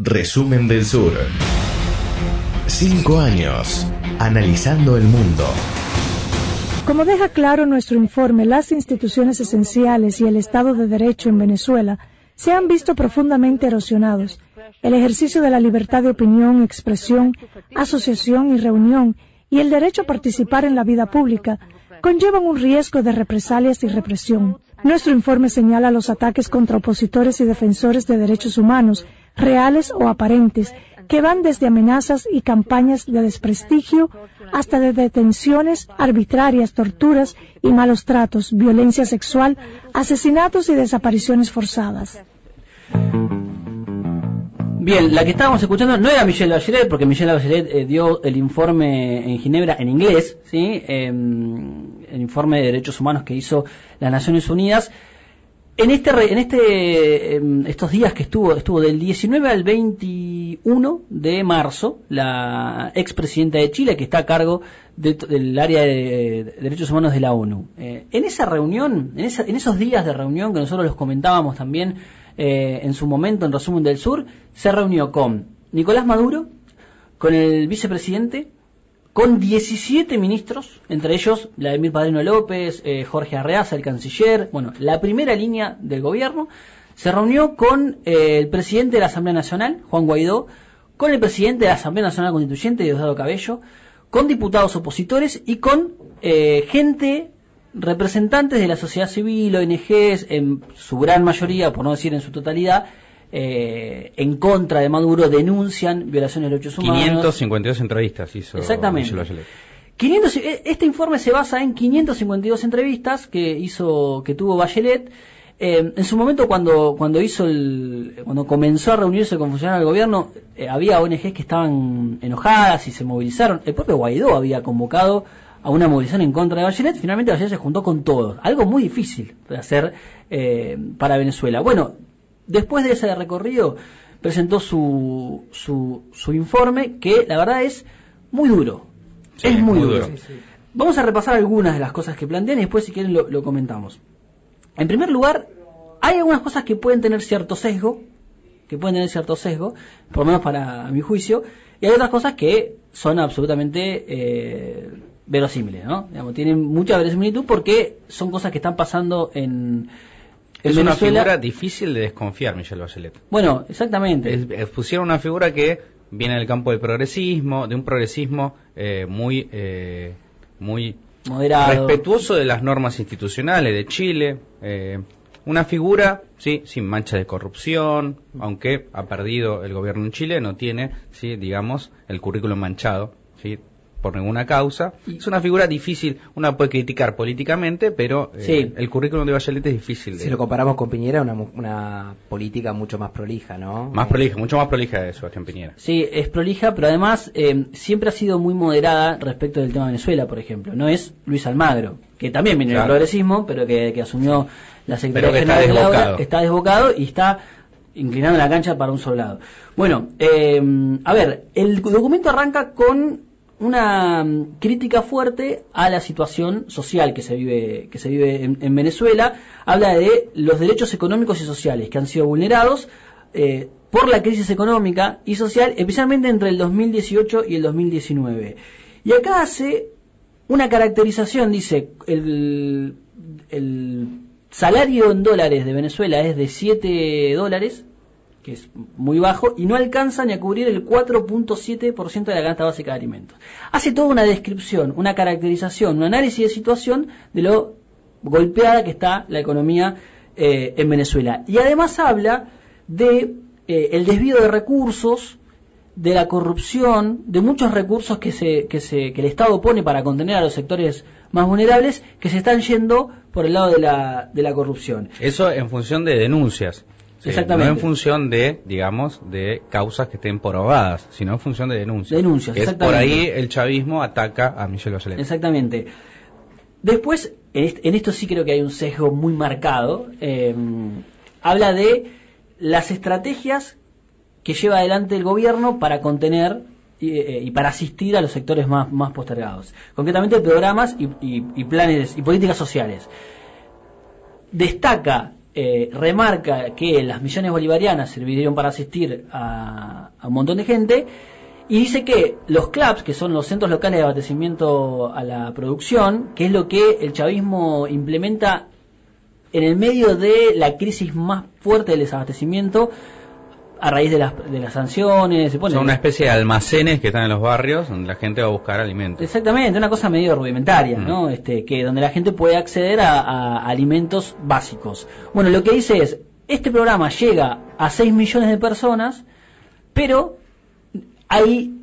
Resumen del Sur. Cinco años analizando el mundo. Como deja claro nuestro informe, las instituciones esenciales y el Estado de Derecho en Venezuela se han visto profundamente erosionados. El ejercicio de la libertad de opinión, expresión, asociación y reunión y el derecho a participar en la vida pública conllevan un riesgo de represalias y represión. Nuestro informe señala los ataques contra opositores y defensores de derechos humanos, reales o aparentes, que van desde amenazas y campañas de desprestigio hasta de detenciones arbitrarias, torturas y malos tratos, violencia sexual, asesinatos y desapariciones forzadas. Bien, la que estábamos escuchando no era Michelle Bachelet, porque Michelle Bachelet eh, dio el informe en Ginebra en inglés, ¿sí? Em, el informe de derechos humanos que hizo las Naciones Unidas. En este, en este, em, estos días que estuvo, estuvo del 19 al 21 de marzo, la expresidenta de Chile, que está a cargo del área de, derechos humanos de la ONU. Eh, en esa reunión, en, en, esos días de reunión que nosotros los comentábamos también eh, en su momento en Resumen del Sur, se reunió con Nicolás Maduro, con el vicepresidente, con 17 ministros, entre ellos Vladimir Padrino López, eh, Jorge Arreaza, el canciller, bueno, la primera línea del gobierno, se reunió con eh, el presidente de la Asamblea Nacional, Juan Guaidó, con el presidente de la Asamblea Nacional Constituyente, Diosdado Cabello, con diputados opositores y con eh, gente, representantes de la sociedad civil, ONGs, en su gran mayoría, por no decir en su totalidad, eh, en contra de Maduro denuncian violaciones de derechos humanos. 552 entrevistas hizo. Exactamente. 500, e, este informe se basa en 552 entrevistas que hizo, que tuvo Bachelet. Eh, en su momento, cuando cuando hizo el, cuando comenzó a reunirse con funcionarios del gobierno, eh, había ONGs que estaban enojadas y se movilizaron. El propio Guaidó había convocado a una movilización en contra de Bachelet. Finalmente, Bachelet se juntó con todos. Algo muy difícil de hacer para Venezuela. Bueno, Después de ese recorrido, presentó su, su, informe, que la verdad es muy duro. es muy, duro. Vamos a repasar algunas de las cosas que plantean y después, si quieren, lo, comentamos. En primer lugar, hay algunas cosas que pueden tener cierto sesgo, que pueden tener cierto sesgo, por lo menos para mi juicio, y hay otras cosas que son absolutamente eh, verosímiles, ¿no? tienen mucha verosimilitud porque son cosas que están pasando en, es una figura difícil de desconfiar, Michelle Bachelet. Bueno, exactamente. pusieron una figura que viene del campo del progresismo, de un progresismo eh, muy, eh, muy Moderado. respetuoso de las normas institucionales de Chile. Eh, una figura, sí, sin mancha de corrupción, aunque ha perdido el gobierno en Chile, no tiene, sí, digamos, el currículum manchado, sí, por ninguna causa. Es una figura difícil, una puede criticar políticamente, pero eh, el currículum de Bachelet es difícil. Si lo comparamos con Piñera, una, una política mucho más prolija, ¿no? Más prolija, mucho más prolija de Sebastián Piñera. Sí, es prolija, pero además eh, siempre ha sido muy moderada respecto del tema de Venezuela, por ejemplo. No es Luis Almagro, que también viene del progresismo, pero que, asumió la Secretaría General de la está desbocado y está inclinando la cancha para un soldado. Bueno, eh, a ver, el documento arranca con una mm, crítica fuerte a la situación social que se vive, que se vive en, Venezuela. Habla de los derechos económicos y sociales que han sido vulnerados eh, por la crisis económica y social, especialmente entre el 2018 y el 2019. Y acá hace una caracterización, dice, el, el salario en dólares de Venezuela es de 7 dólares que es muy bajo, y no alcanza ni a cubrir el 4.7% de la canasta básica de alimentos. Hace toda una descripción, una caracterización, un análisis de situación de lo golpeada que está la economía eh, en Venezuela. Y además habla de eh, el desvío de recursos, de la corrupción, de muchos recursos que, se, que, se, que el Estado pone para contener a los sectores más vulnerables que se están yendo por el lado de la, de la corrupción. Eso en función de denuncias. Exactamente. No en función de, digamos, de causas que estén probadas, sino en función de denuncias. Denuncias, es Por ahí el chavismo ataca a Michelle Bachelet. Exactamente. Después, en, esto sí creo que hay un sesgo muy marcado. Eh, habla de las estrategias que lleva adelante el gobierno para contener y, eh, para asistir a los sectores más, más postergados. Concretamente, programas y, y planes y políticas sociales. Destaca eh, remarca que las millones bolivarianas sirvieron para asistir a, un montón de gente y dice que los clubs, que son los centros locales de abastecimiento a la producción, que es lo que el chavismo implementa en el medio de la crisis más fuerte del desabastecimiento, a raíz de las, de las sanciones. Se Son una especie de almacenes que están en los barrios donde la gente va a buscar alimentos. Exactamente, una cosa medio rudimentaria, ¿no? Mm. Este, que donde la gente puede acceder a, alimentos básicos. Bueno, lo que dice es, este programa llega a 6 millones de personas, pero hay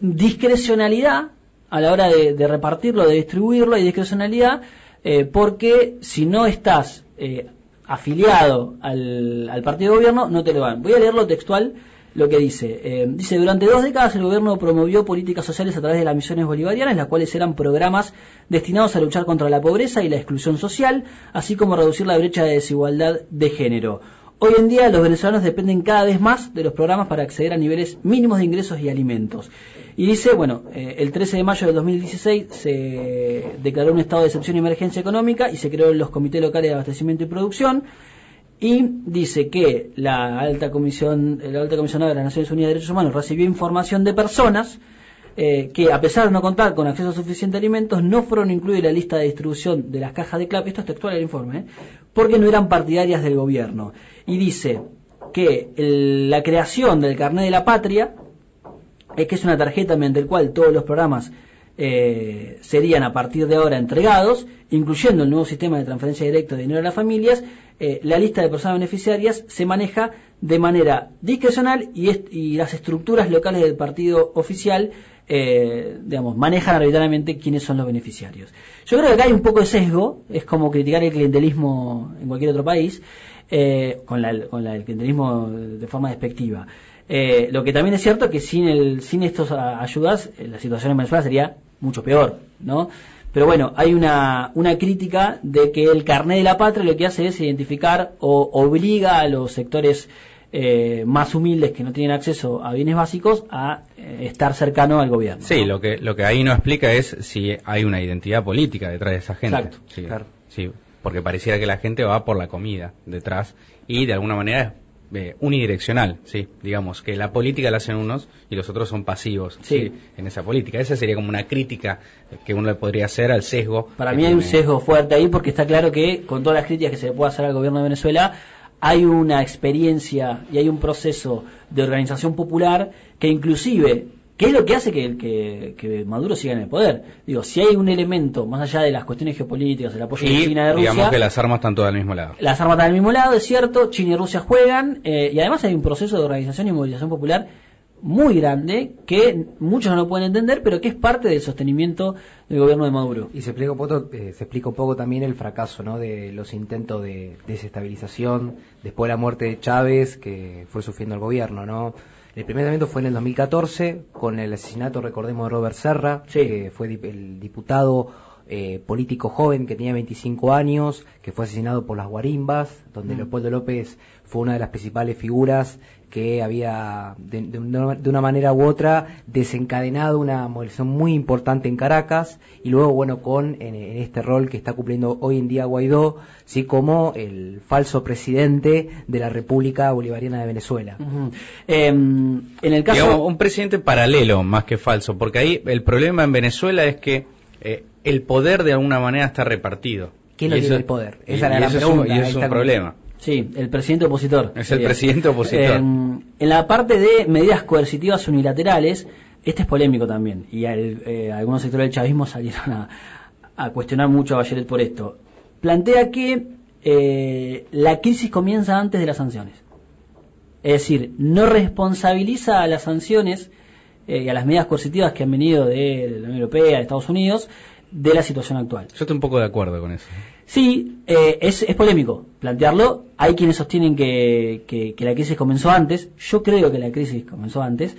discrecionalidad a la hora de, repartirlo, de distribuirlo, hay discrecionalidad, eh, porque si no estás eh, afiliado al, partido de gobierno, no te lo dan. Voy a leerlo textual lo que dice. Eh, dice, durante dos décadas el gobierno promovió políticas sociales a través de las misiones bolivarianas, las cuales eran programas destinados a luchar contra la pobreza y la exclusión social, así como reducir la brecha de desigualdad de género. Hoy en día los venezolanos dependen cada vez más de los programas para acceder a niveles mínimos de ingresos y alimentos. Y dice, bueno, eh, el 13 de mayo de 2016 se declaró un estado de excepción y emergencia económica y se creó los comités locales de abastecimiento y producción. Y dice que la alta comisión, la alta comisionada de las Naciones Unidas de Derechos Humanos recibió información de personas eh, que a pesar de no contar con acceso a suficiente alimentos, no fueron incluidos en la lista de distribución de las cajas de CLAP, esto es textual del informe, ¿eh? porque no eran partidarias del gobierno. Y dice que la creación del carnet de la patria es que es una tarjeta mediante la cual todos los programas eh, serían a partir de ahora entregados, incluyendo el nuevo sistema de transferencia directa de dinero a las familias, eh, la lista de personas beneficiarias se maneja de manera discrecional y, las estructuras locales del partido oficial eh, digamos, manejan arbitrariamente quiénes son los beneficiarios. Yo creo que acá hay un poco de sesgo, es como criticar el clientelismo en cualquier otro país, con, con el clientelismo de forma despectiva. Eh, lo que también es cierto que sin, el, sin estas ayudas eh, la situación en Venezuela sería mucho peor, ¿no? Pero bueno, hay una, una crítica de que el carnet de la patria lo que hace es identificar o obliga a los sectores eh, más humildes que no tienen acceso a bienes básicos a estar cercano al gobierno. Sí, lo que lo que ahí no explica es si hay una identidad política detrás de esa gente. Exacto, sí, claro. sí, porque pareciera que la gente va por la comida detrás y de alguna manera eh, unidireccional, sí, digamos, que la política la hacen unos y los otros son pasivos sí. en esa política. Esa sería como una crítica que uno le podría hacer al sesgo. Para mí hay un sesgo fuerte ahí porque está claro que con todas las críticas que se le puede hacer al gobierno de Venezuela, hay una experiencia y hay un proceso de organización popular que inclusive ¿Qué es lo que hace que, que, Maduro siga en el poder? Digo, si hay un elemento, más allá de las cuestiones geopolíticas, el apoyo de China de Rusia. Digamos que las armas están todas al mismo lado. Las armas están al mismo lado, es cierto. China y Rusia juegan. Eh, y además hay un proceso de organización y movilización popular muy grande que muchos no lo pueden entender, pero que es parte del sostenimiento del gobierno de Maduro. Y se explica un poco, eh, se explica un poco también el fracaso ¿no? de los intentos de desestabilización después de la muerte de Chávez que fue sufriendo el gobierno, ¿no? El primer evento fue en el 2014 con el asesinato, recordemos, de Robert Serra, que fue el diputado eh, político joven que tenía 25 años, que fue asesinado por las guarimbas, donde mm. Leopoldo López fue una de las principales figuras que había de, una manera u otra desencadenado una movilización muy importante en Caracas y luego bueno con en, este rol que está cumpliendo hoy en día Guaidó sí como el falso presidente de la República Bolivariana de Venezuela em, en el caso un presidente paralelo más que falso porque ahí el problema en Venezuela es que eh, el poder de alguna manera está repartido ¿Quién lo tiene el poder? Esa era la pregunta. y es un problema. Sí, el presidente opositor. Es el presidente opositor. En, la parte de medidas coercitivas unilaterales, este es polémico también. Y eh, algunos sectores del chavismo salieron a, cuestionar mucho a Bachelet por esto. Plantea que eh, la crisis comienza antes de las sanciones. Es decir, no responsabiliza a las sanciones eh, y a las medidas coercitivas que han venido de la Unión Europea, de Estados Unidos, de la situación actual. Yo estoy un poco de acuerdo con eso. Sí, eh, es, es, polémico plantearlo. Hay quienes sostienen que, que, la crisis comenzó antes. Yo creo que la crisis comenzó antes,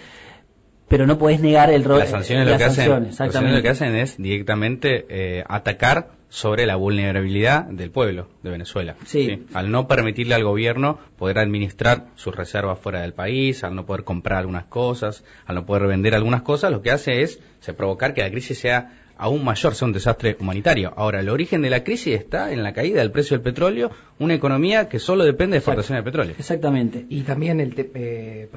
pero no podés negar el rol. Las sanciones, lo, que hacen, lo que hacen es directamente eh, atacar sobre la vulnerabilidad del pueblo de Venezuela. Sí. Al no permitirle al gobierno poder administrar sus reservas fuera del país, al no poder comprar algunas cosas, al no poder vender algunas cosas, lo que hace es se provocar que la crisis sea aún mayor, sea un desastre humanitario. Ahora, el origen de la crisis está en la caída del precio del petróleo, una economía que solo depende de exportación de petróleo. Exactamente. Y también el, eh,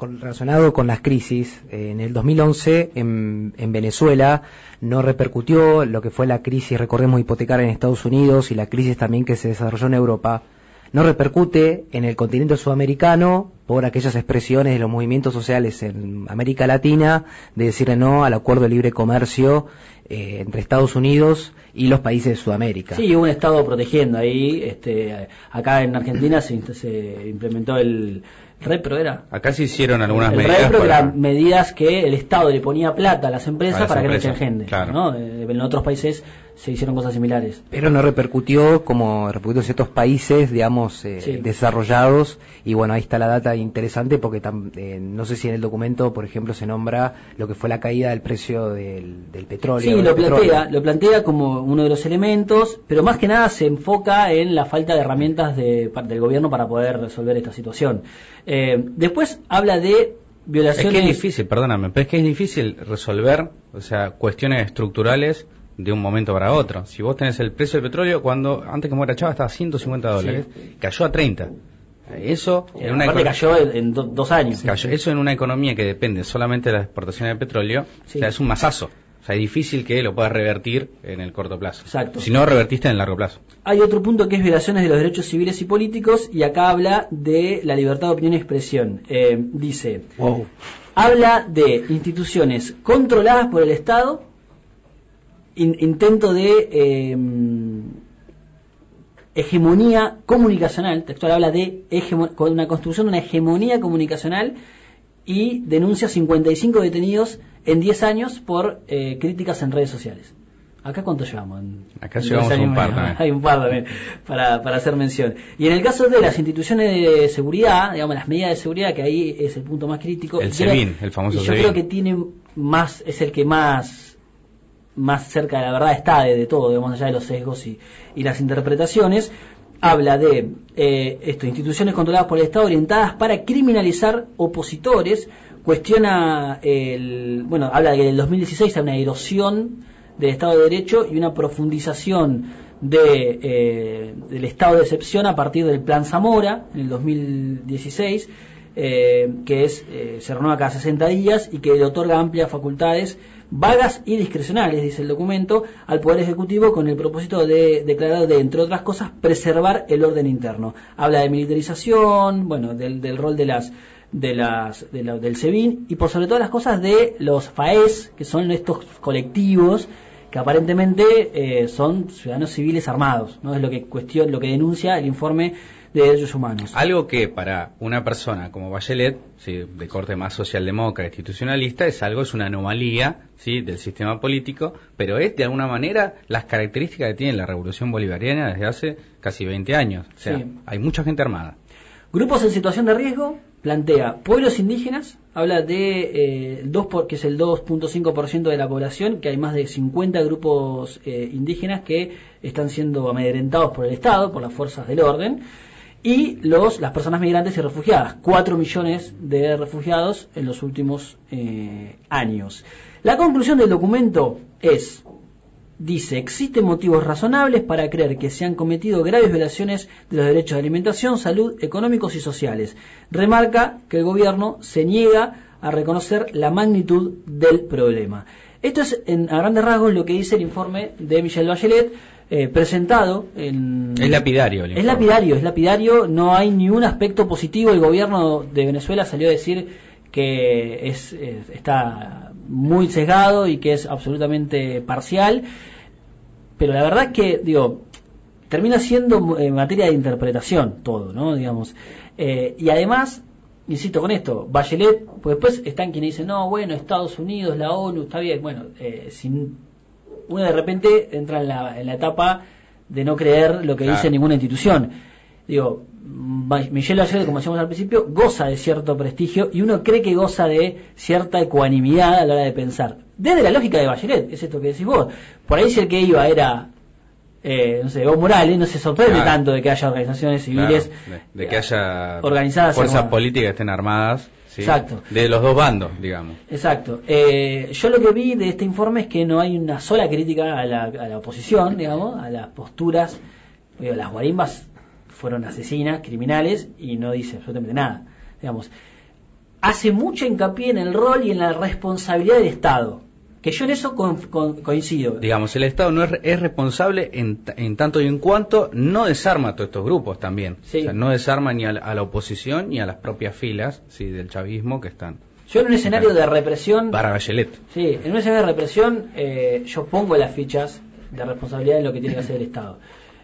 relacionado con las crisis, eh, en el 2011 en, en Venezuela no repercutió lo que fue la crisis, recordemos, hipotecaria en Estados Unidos y la crisis también que se desarrolló en Europa no repercute en el continente sudamericano por aquellas expresiones de los movimientos sociales en América Latina de decirle no al acuerdo de libre comercio eh, entre Estados Unidos y los países de Sudamérica. Sí, hubo un Estado protegiendo ahí. Este, acá en Argentina se, se implementó el, Repro era. Acá se hicieron algunas medidas. Repro eran medidas que el Estado le ponía plata a las empresas para que no echen gente. ¿no? Eh, en otros países se hicieron cosas similares. Pero no repercutió como repercutió en ciertos países, digamos, eh, desarrollados. Y bueno, ahí está la data interesante porque eh, no sé si en el documento, por ejemplo, se nombra lo que fue la caída del precio del, petróleo. Sí, lo plantea, lo plantea como uno de los elementos, pero más que nada se enfoca en la falta de herramientas de, del gobierno para poder resolver esta situación. Eh, después habla de violaciones. Es que es difícil, perdóname, pero es que es difícil resolver, o sea, cuestiones estructurales de un momento para otro. Si vos tenés el precio del petróleo, cuando antes que muera Chávez estaba a 150 dólares, cayó a 30. Eso en una cayó en dos años. eso en una economía que depende solamente de la exportación de petróleo, o sea, es un masazo. O sea, es difícil que lo puedas revertir en el corto plazo. Exacto. Si no, revertiste en el largo plazo. Hay otro punto que es violaciones de los derechos civiles y políticos, y acá habla de la libertad de opinión y expresión. Eh, dice, habla de instituciones controladas por el Estado intento de em, hegemonía comunicacional, textual habla de una construcción de una hegemonía comunicacional y denuncia 55 detenidos en 10 años por eh, críticas en redes sociales. ¿Acá cuánto llevamos? Acá llevamos un par también. Hay un par también para, para hacer mención. Y en el caso de las instituciones de seguridad, digamos, las medidas de seguridad, que ahí es el punto más crítico. El SEBIN, el famoso Yo creo que tiene más, es el que más más cerca de la verdad está de, todo, digamos, allá de los sesgos y, las interpretaciones, habla de eh, esto, instituciones controladas por el Estado orientadas para criminalizar opositores, cuestiona el, bueno, habla de que en el 2016 hay una erosión del Estado de Derecho y una profundización de, eh, del estado de excepción a partir del Plan Zamora en el 2016, eh, que es, se renueva cada 60 días y que le otorga amplias facultades vagas y discrecionales, dice el documento, al Poder Ejecutivo con el propósito de declarar de, entre otras cosas, preservar el orden interno. Habla de militarización, bueno, del, rol de las de las del SEBIN y por sobre todas las cosas de los FAES, que son estos colectivos que aparentemente eh, son ciudadanos civiles armados, no es lo que cuestión, lo que denuncia el informe de derechos humanos. Algo que para una persona como Bachelet, de corte más socialdemócrata, institucionalista, es algo, es una anomalía ¿sí? del sistema político, pero es de alguna manera las características que tiene la revolución bolivariana desde hace casi 20 años. O sea, hay mucha gente armada. Grupos en situación de riesgo, plantea pueblos indígenas, habla de eh, 2 por, que es el 2.5% de la población, que hay más de 50 grupos eh, indígenas que están siendo amedrentados por el Estado, por las fuerzas del orden y los, las personas migrantes y refugiadas, 4 millones de refugiados en los últimos eh, años. La conclusión del documento es, dice, existen motivos razonables para creer que se han cometido graves violaciones de los derechos de alimentación, salud, económicos y sociales. Remarca que el gobierno se niega a reconocer la magnitud del problema. Esto es, en, a grandes rasgos, lo que dice el informe de Michelle Bachelet, eh, presentado en... Es lapidario. es lapidario, es lapidario, no hay ni un aspecto positivo. El gobierno de Venezuela salió a decir que es, está muy sesgado y que es absolutamente parcial, pero la verdad es que, digo, termina siendo en materia de interpretación todo, ¿no? Digamos. Eh, y además, insisto con esto, Bachelet, pues después están quienes dicen, no, bueno, Estados Unidos, la ONU, está bien, bueno, eh, sin uno de repente entra en la, en la etapa de no creer lo que dice ninguna institución. Digo, Michelle Bachelet, como decíamos al principio, goza de cierto prestigio y uno cree que goza de cierta ecuanimidad a la hora de pensar. Desde la lógica de Bachelet, es esto que decís vos. Por ahí si el que iba era eh, no sé, Evo Morales no se sorprende tanto de que haya organizaciones civiles de, que haya organizadas fuerzas políticas que estén armadas Exacto. de los dos bandos digamos. Exacto. Eh, yo lo que vi de este informe es que no hay una sola crítica a la, a la oposición digamos a las posturas. Las guarimbas fueron asesinas criminales y no dice absolutamente nada digamos. Hace mucho hincapié en el rol y en la responsabilidad del Estado que yo en eso coincido. Digamos, el Estado no es, responsable en, tanto y en cuanto no desarma a todos estos grupos también. O sea, no desarma ni a la, oposición ni a las propias filas sí, del chavismo que están. Yo en un escenario de represión... Para Bachelet. Sí, en un escenario de represión eh, yo pongo las fichas de responsabilidad en lo que tiene que hacer el Estado.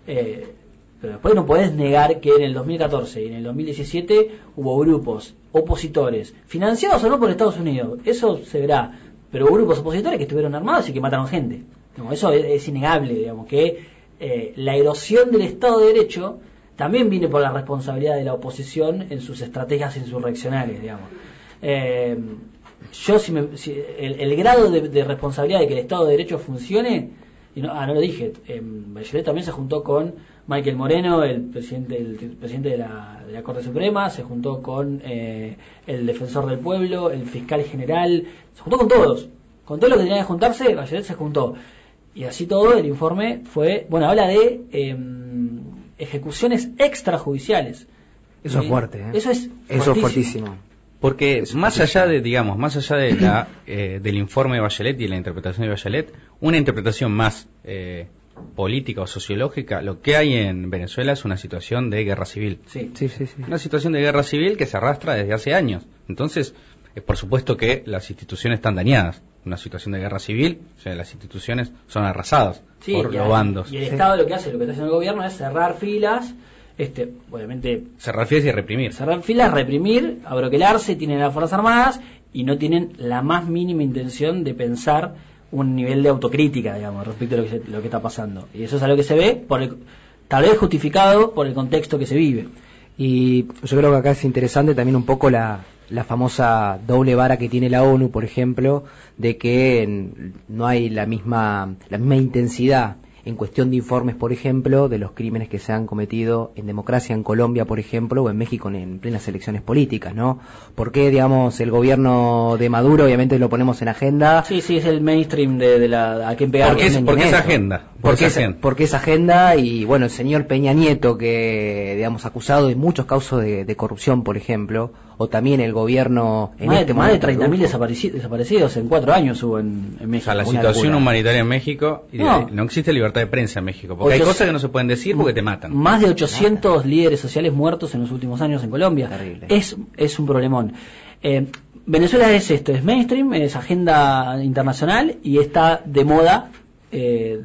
Eh, pero después no podés negar que en el 2014 y en el 2017 hubo grupos opositores, financiados o no por Estados Unidos. Eso se verá pero hubo grupos opositores que estuvieron armados y que mataron gente. eso es, innegable, digamos, que eh, la erosión del Estado de Derecho también viene por la responsabilidad de la oposición en sus estrategias insurreccionales, digamos. Eh, yo, si, el, grado de, responsabilidad de que el Estado de Derecho funcione, y no, ah, no lo dije, eh, Bachelet también se juntó con Michael Moreno, el presidente, el presidente de la, de la Corte Suprema, se juntó con eh, el defensor del pueblo, el fiscal general, se juntó con todos. Con todo lo que tenía que juntarse, Bachelet se juntó. Y así todo, el informe fue, bueno, habla de em, ejecuciones extrajudiciales. Eso es fuerte, ¿eh? Eso es Eso es fuertísimo. Porque más allá de, digamos, más allá de la, eh, del informe de Bachelet y la interpretación de Bachelet, una interpretación más eh, política o sociológica, lo que hay en Venezuela es una situación de guerra civil. Sí, sí, sí. Una situación de guerra civil que se arrastra desde hace años. Entonces, es por supuesto que las instituciones están dañadas. Una situación de guerra civil, o sea, las instituciones son arrasadas por los bandos. Y el Estado lo que hace, lo que está haciendo el gobierno es cerrar filas, este, obviamente... Cerrar filas y reprimir. Cerrar filas, reprimir, abroquelarse, tienen las Fuerzas Armadas y no tienen la más mínima intención de pensar un nivel de autocrítica, digamos, respecto a lo que, lo que está pasando. Y eso es algo que se ve, por el, tal vez justificado por el contexto que se vive. Y yo creo que acá es interesante también un poco la, la famosa doble vara que tiene la ONU, por ejemplo, de que no hay la misma, la misma intensidad en cuestión de informes, por ejemplo, de los crímenes que se han cometido en democracia en Colombia, por ejemplo, o en México en, plenas elecciones políticas, ¿no? ¿Por qué, digamos, el gobierno de Maduro, obviamente lo ponemos en agenda? Sí, sí, es el mainstream de, la... a quién pegar. ¿Por qué, es, agenda? porque, es, porque es agenda y, bueno, el señor Peña Nieto, que, digamos, acusado de muchos casos de corrupción, por ejemplo, o también el gobierno en más, este más de 30.000 desaparecidos, en cuatro años hubo en, México. O sea, la situación humanitaria en México, no. no. existe libertad de prensa en México, porque hay cosas que no se pueden decir porque te matan. Más de 800 líderes sociales muertos en los últimos años en Colombia. Terrible. Es, es un problemón. Eh, Venezuela es esto, es mainstream, es agenda internacional y está de moda eh,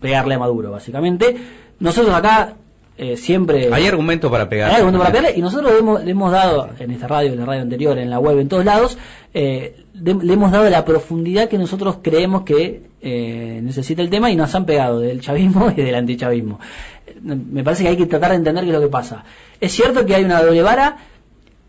pegarle a Maduro, básicamente. Nosotros acá eh, siempre... Hay argumentos para pegar. Hay argumentos para pegarle y nosotros le hemos, le hemos, dado, en esta radio, en la radio anterior, en la web, en todos lados, eh, le hemos dado la profundidad que nosotros creemos que eh, necesita el tema y nos han pegado del chavismo y del antichavismo. Me parece que hay que tratar de entender qué es lo que pasa. Es cierto que hay una doble vara,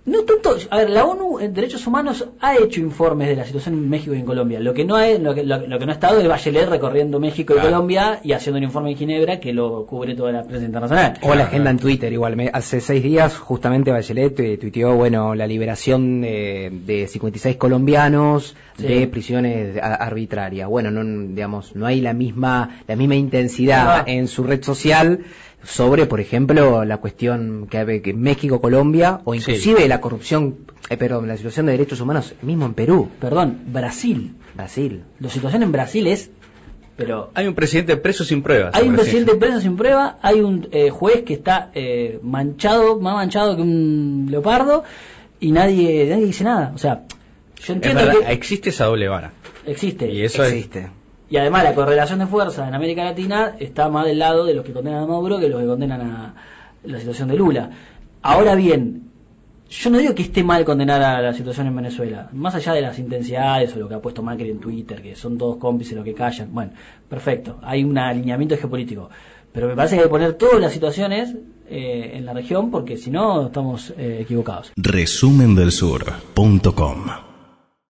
no tanto, a ver, la ONU en Derechos Humanos ha hecho informes de la situación en México y en Colombia. Lo que no es, lo que, lo, que no ha estado es Bachelet recorriendo México y Colombia y haciendo un informe en Ginebra que lo cubre toda la prensa internacional. O la agenda en Twitter, igual. hace seis días, justamente Bachelet eh, tuiteó, bueno, la liberación de 56 colombianos de prisiones arbitrarias. Bueno, no, digamos, no hay la misma, la misma intensidad en su red social sobre, por ejemplo, la cuestión que hay en México, Colombia, o inclusive la corrupción, eh, perdón, la situación de derechos humanos mismo en Perú. Perdón, Brasil. Brasil. La situación en Brasil es pero hay un presidente preso sin pruebas. Hay un presidente preso sin prueba, hay un eh, juez que está eh, manchado, más manchado que un leopardo y nadie, nadie dice nada. O sea, yo entiendo que existe esa doble vara. Existe. Y eso existe. Y además la correlación de fuerza en América Latina está más del lado de los que condenan a Maduro que los que condenan a la situación de Lula. Ahora bien, yo no digo que esté mal condenar a la situación en Venezuela, más allá de las intensidades o lo que ha puesto Macri en Twitter, que son todos cómplices lo que callan. Bueno, perfecto, hay un alineamiento geopolítico. Pero me parece que hay que poner todas las situaciones eh, en la región porque si no estamos eh, equivocados. Resumen del Sur.com